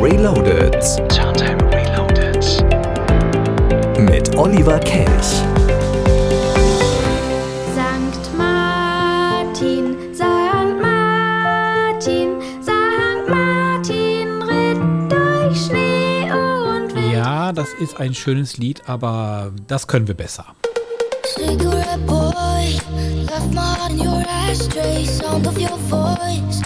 Reloaded. Turntime Reloaded. Mit Oliver Kelch. Sankt Martin, Sankt Martin, Sankt Martin ritt durch Schnee und Wind. Ja, das ist ein schönes Lied, aber das können wir besser. Cigarette boy, left my on your ashtray, sound of your voice.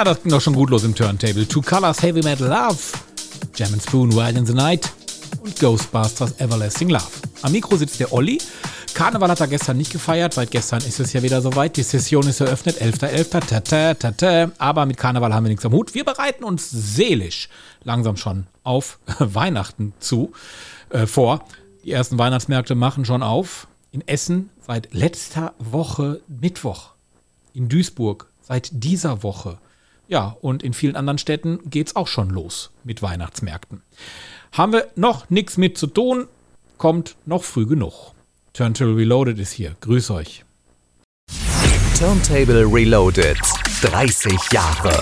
Na, das ging doch schon gut los im Turntable. Two Colors, Heavy Metal Love, Jam and Spoon, Wild in the Night und Ghostbusters Everlasting Love. Am Mikro sitzt der Olli. Karneval hat er gestern nicht gefeiert, seit gestern ist es ja wieder soweit. Die Session ist eröffnet, 11.11. Tata, tata. Aber mit Karneval haben wir nichts am Hut. Wir bereiten uns seelisch langsam schon auf Weihnachten zu, äh, vor. Die ersten Weihnachtsmärkte machen schon auf. In Essen seit letzter Woche Mittwoch. In Duisburg seit dieser Woche. Ja, und in vielen anderen Städten geht's auch schon los mit Weihnachtsmärkten. Haben wir noch nichts mit zu tun, kommt noch früh genug. Turntable Reloaded ist hier. Grüß euch. Turntable Reloaded. 30 Jahre.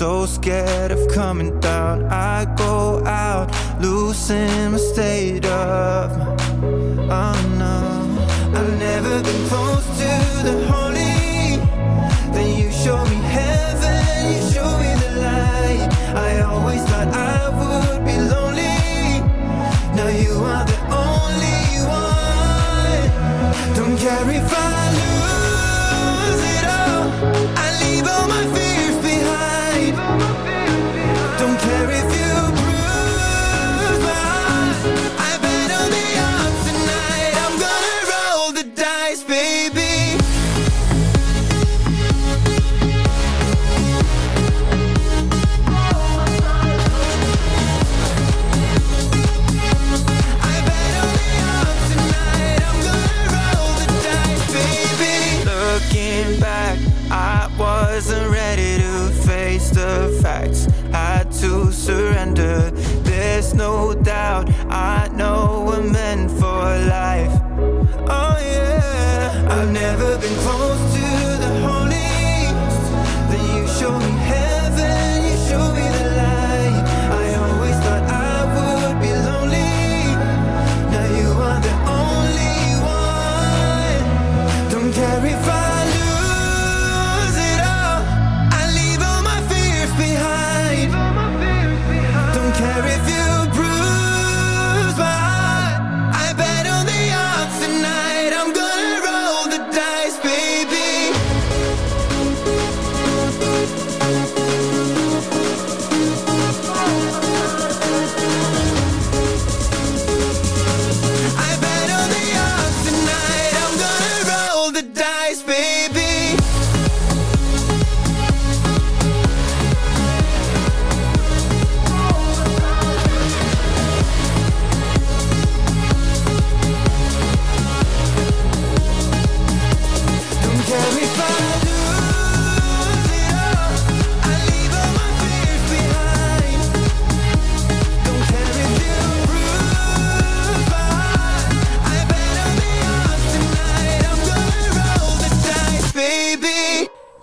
So scared of coming down. I go out, losing my state of mind. Oh no, I've never been close to the holy. Then you show me heaven, you show me the light. I always thought I would be lonely. Now you are the only one. Don't care if I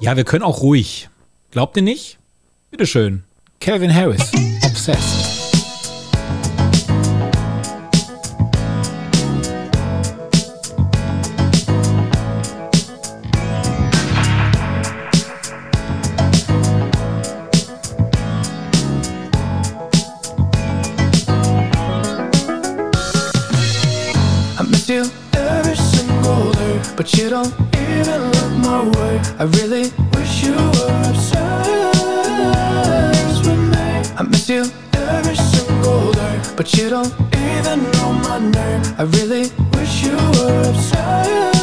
Ja, wir können auch ruhig. Glaubt ihr nicht? Bitteschön. Calvin Harris, Obsessed. I really wish you were obsessed with me. I miss you every single day, but you don't even know my name. I really wish you were obsessed.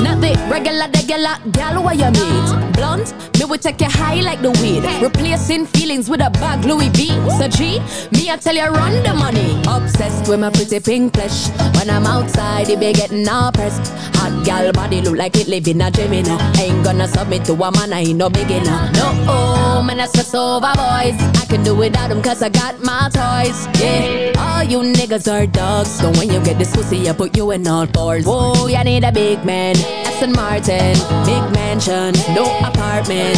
Not the regular, regular gal where you meet. Blunt, will take you high like the weed. Replacing feelings with a bag Louis V. So G, me I tell you run the money. Obsessed with my pretty pink flesh. When I'm outside, it be getting all pressed. Hot gal body look like it live in a dream, you. Ain't gonna submit to a man, I ain't no beginner. No, oh, man, I stress over boys. I can do without them cause I got my toys. Yeah, all you niggas are dogs. So when you get this pussy, I put you in all fours. Whoa, you need a big man. Aston Martin, big mansion, no apartment.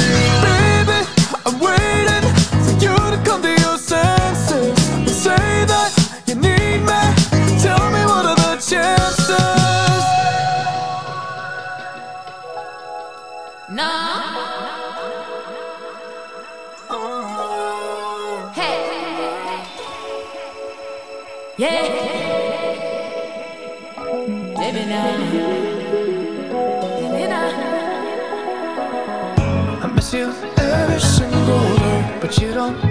But you don't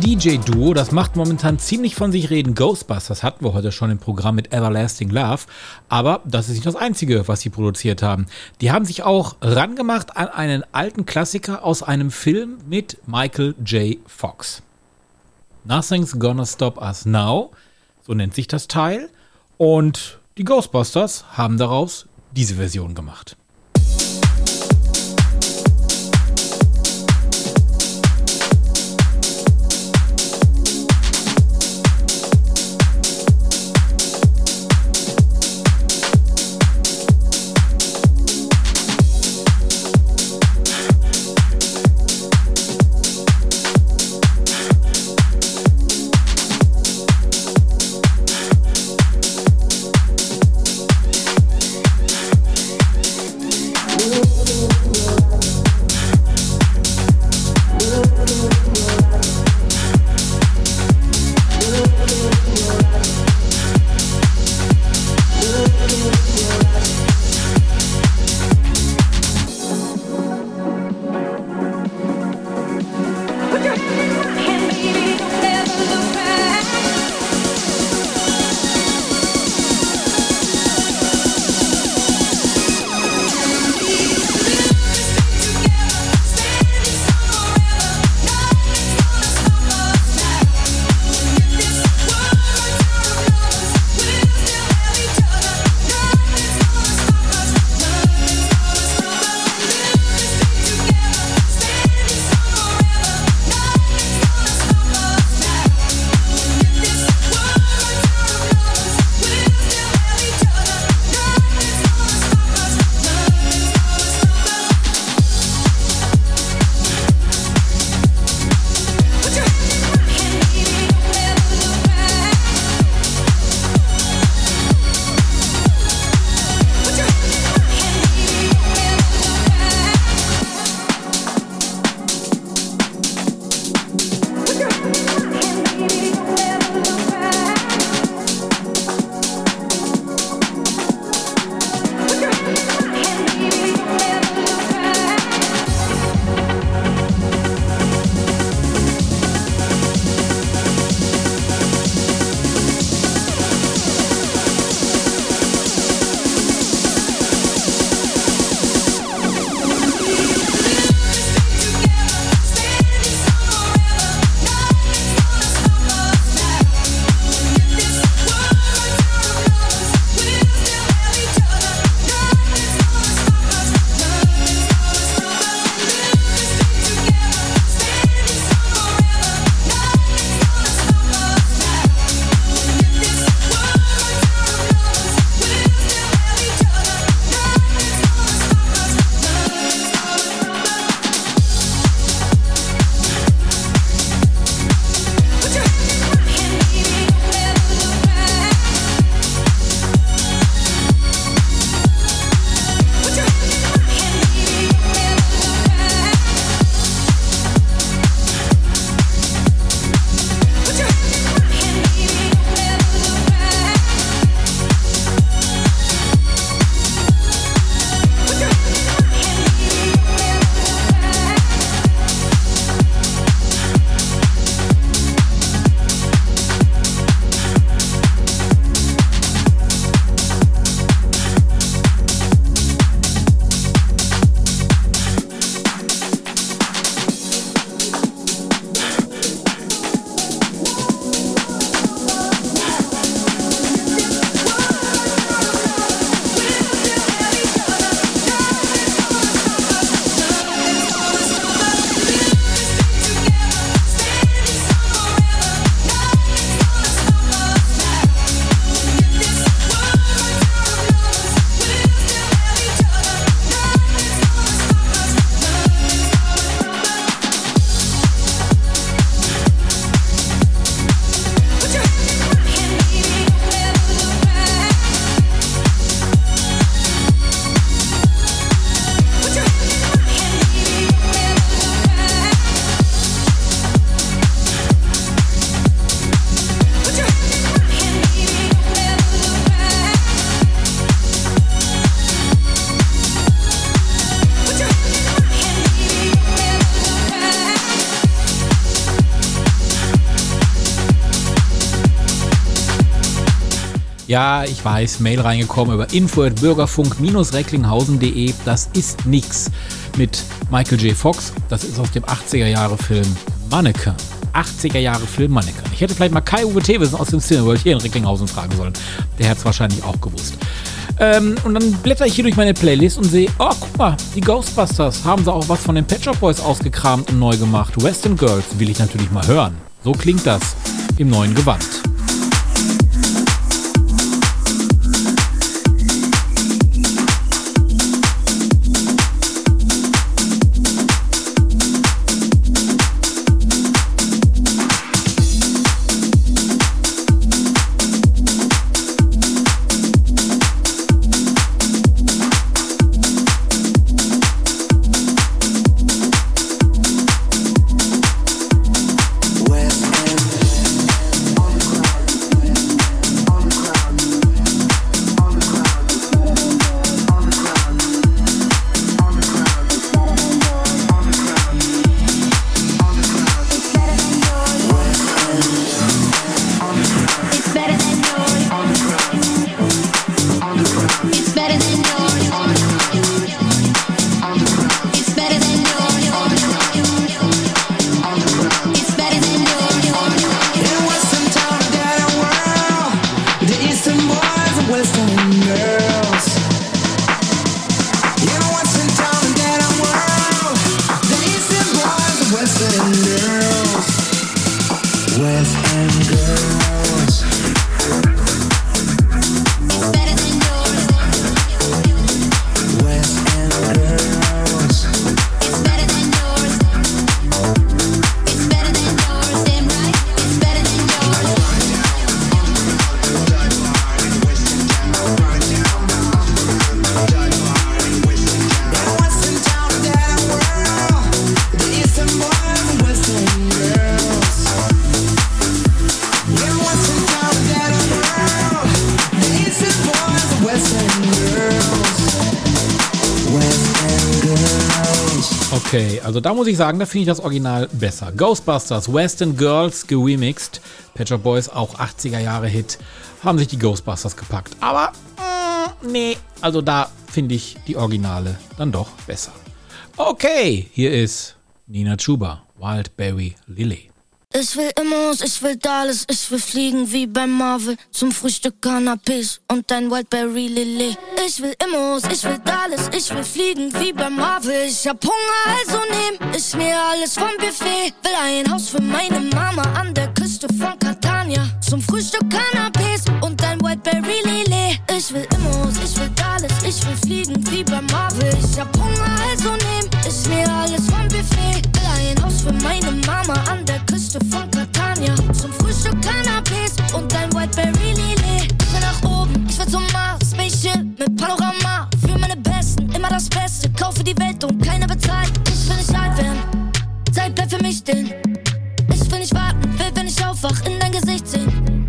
DJ-Duo, das macht momentan ziemlich von sich reden. Ghostbusters hatten wir heute schon im Programm mit Everlasting Love. Aber das ist nicht das Einzige, was sie produziert haben. Die haben sich auch rangemacht an einen alten Klassiker aus einem Film mit Michael J. Fox. Nothing's Gonna Stop Us Now, so nennt sich das Teil. Und die Ghostbusters haben daraus diese Version gemacht. Ja, ich weiß, Mail reingekommen über info@bürgerfunk-recklinghausen.de. Das ist nix mit Michael J. Fox. Das ist aus dem 80er Jahre Film Mannequin. 80er Jahre Film Mannequin. Ich hätte vielleicht mal Kai-Uwe Thewissen aus dem Cineworld hier in Recklinghausen fragen sollen. Der hat es wahrscheinlich auch gewusst. Ähm, und dann blätter ich hier durch meine Playlist und sehe, oh, guck mal, die Ghostbusters haben sie auch was von den Shop Boys ausgekramt und neu gemacht. Western Girls will ich natürlich mal hören. So klingt das im neuen Gewand. Also da muss ich sagen, da finde ich das Original besser. Ghostbusters, Western Girls geremixed. Pet Shop Boys, auch 80er Jahre Hit, haben sich die Ghostbusters gepackt. Aber, mm, nee, also da finde ich die Originale dann doch besser. Okay, hier ist Nina Chuba, Wildberry Lily. Ich will Immos, ich will Dallas, ich will fliegen wie beim Marvel. Zum Frühstück Cannabis und ein Wildberry Lilly. Ich will Immos, ich will Dallas, ich will fliegen wie beim Marvel. Ich hab Hunger, also nehm ich mir alles vom Buffet. Will ein Haus für meine Mama an der Küste von Catania. Zum Frühstück Cannabis und ein Wildberry Lilly. Ich will Immos, ich will Dallas, ich will fliegen wie beim Marvel. Ich hab Hunger, also nehm ich mir alles vom Buffet. Für meine Mama an der Küste von Catania. Zum Frühstück Cannabis und ein Whiteberry Lily. Ich will nach oben, ich will zum Mars. Spaceship mit Panorama. Für meine Besten, immer das Beste. Kaufe die Welt und keiner bezahlt. Ich will nicht alt werden. Zeit bleibt für mich stehen. Ich will nicht warten, will, wenn ich aufwach, in dein Gesicht sehen.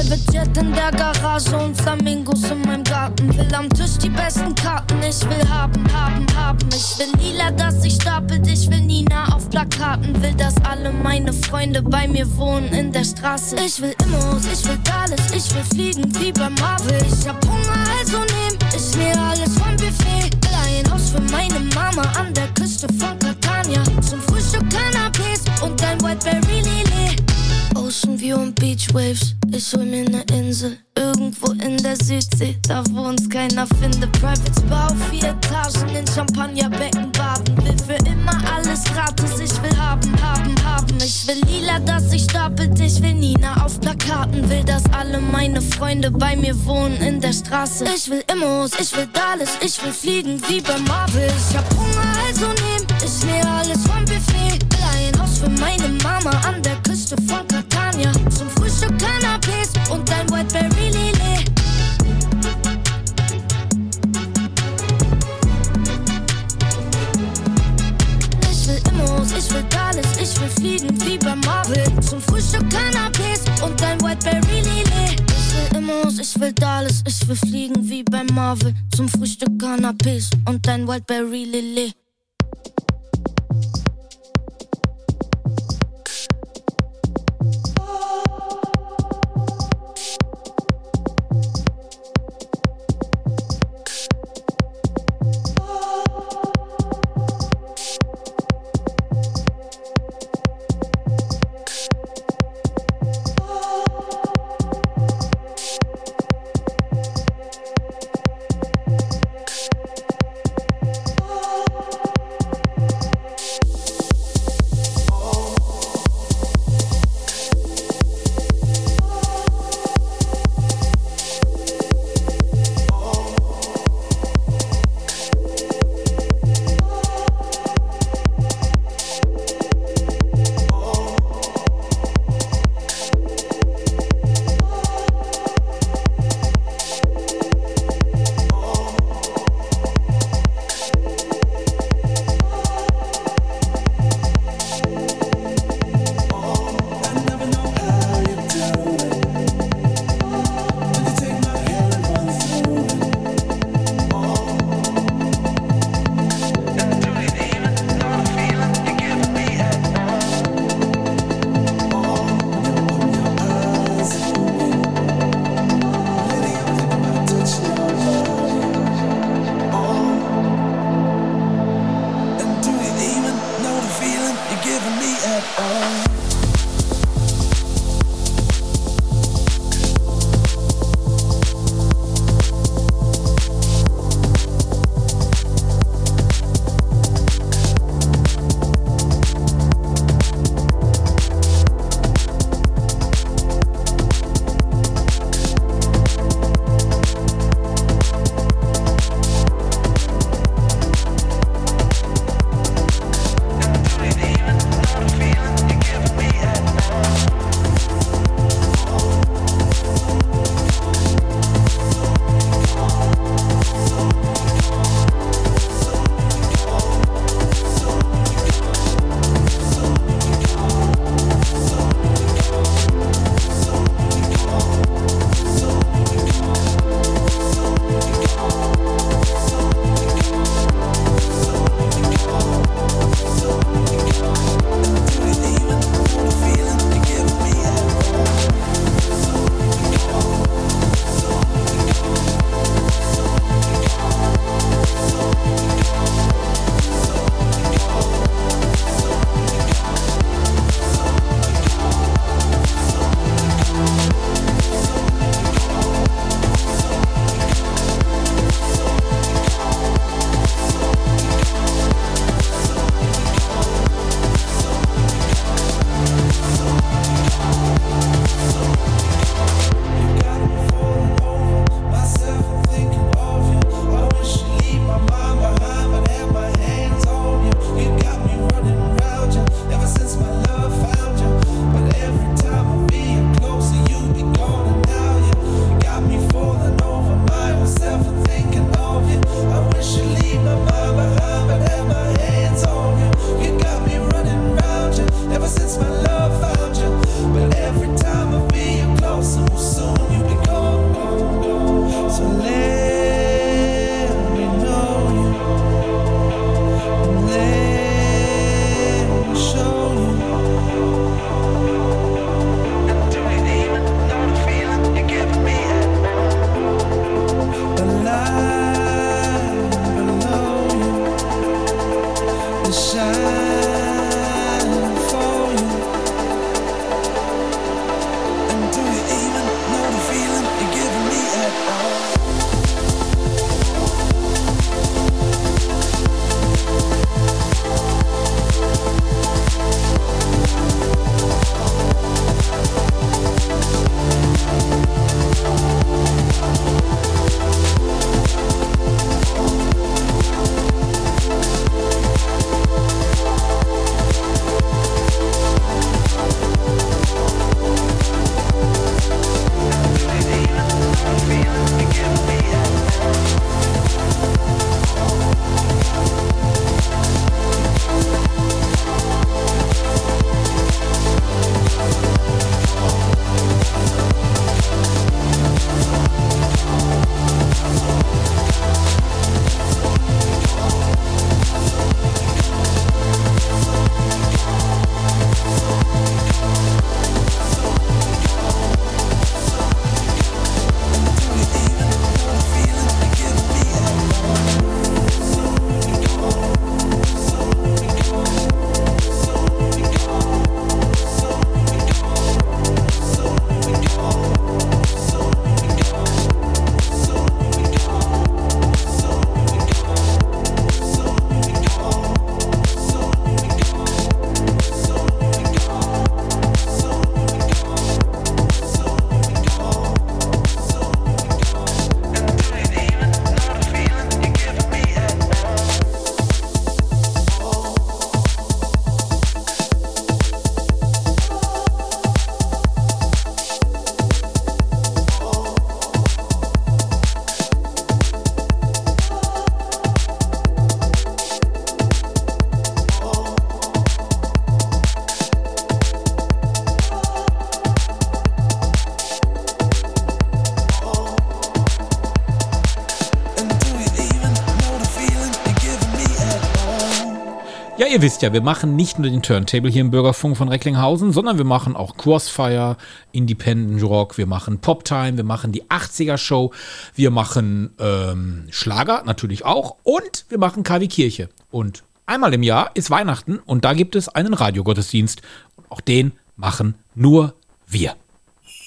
Private in der Garage und Flamingos in meinem Garten. Will am Tisch die besten Karten. Ich will haben, haben, haben. Ich will lila, dass sich stapelt. Ich will Nina auf Plakaten. Will, dass alle meine Freunde bei mir wohnen in der Straße. Ich will Immos, ich will Dallas. Ich will fliegen wie bei Marvel. Ich hab Hunger, also nehm ich mir alles vom Buffet. Will ein Haus für meine Mama an der Küste von Catania. Zum Frühstück Cannabis und ein Whiteberry Lily. Ocean und Beach Waves. Ich hol mir ne Insel. Irgendwo in der Südsee, da wo uns keiner findet. Private Spa auf vier Etagen in Champagnerbecken baden. Will für immer alles gratis. Ich will haben, haben, haben. Ich will lila, dass sich stapelt. Ich will Nina auf Plakaten. Will, dass alle meine Freunde bei mir wohnen in der Straße. Ich will Immos, ich will Dallas. Ich will fliegen wie bei Marvel. Ich hab Hunger, also nehm ich mir alles vom Buffet. Will ein Haus für meine Mama an der Küste von. Zum Frühstück Cannabis und ein Whiteberry Lily. Ich will Immos, ich will Dallas, ich will fliegen wie bei Marvel. Zum Frühstück Cannabis und ein Whiteberry Lily. Ich will Immos, ich will Dallas, ich will fliegen wie bei Marvel. Zum Frühstück Cannabis und ein Whiteberry Lily. Ihr wisst ja, wir machen nicht nur den Turntable hier im Bürgerfunk von Recklinghausen, sondern wir machen auch Crossfire, Independent Rock, wir machen Poptime, wir machen die 80er Show, wir machen ähm, Schlager natürlich auch und wir machen KW Kirche. Und Einmal im Jahr ist Weihnachten und da gibt es einen Radiogottesdienst. Und auch den machen nur wir.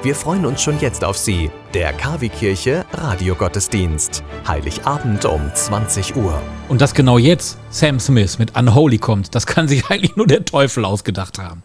Wir freuen uns schon jetzt auf Sie. Der KW-Kirche Radiogottesdienst. Heiligabend um 20 Uhr. Und dass genau jetzt Sam Smith mit Unholy kommt, das kann sich eigentlich nur der Teufel ausgedacht haben.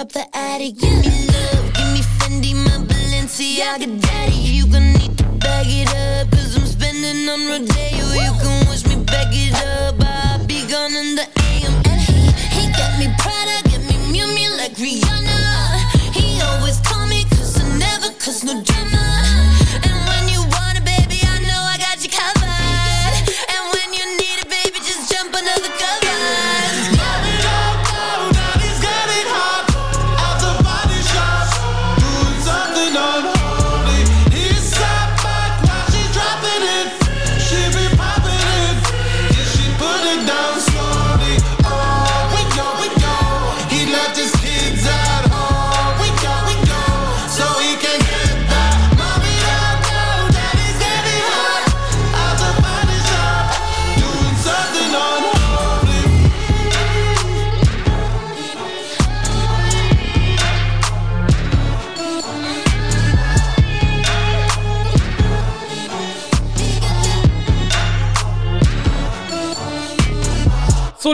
Drop the attic, give me love, give me Fendi, my Balenciaga,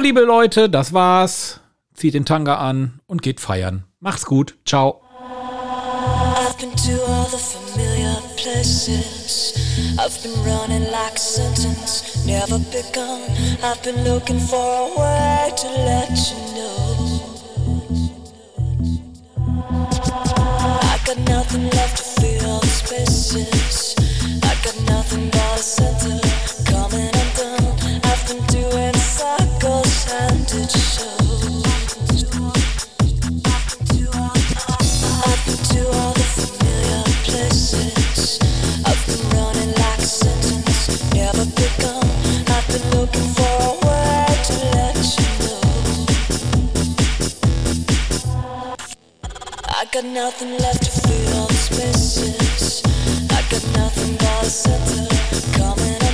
liebe Leute, das war's. Zieht den Tanga an und geht feiern. Macht's gut. Ciao. I've been to all the familiar places. I've been running like a sentence, never begun. I've been looking for a way to let you know. I got nothing left to fill spaces. I got nothing but a center nothing left to fill the spaces. I got nothing but a center coming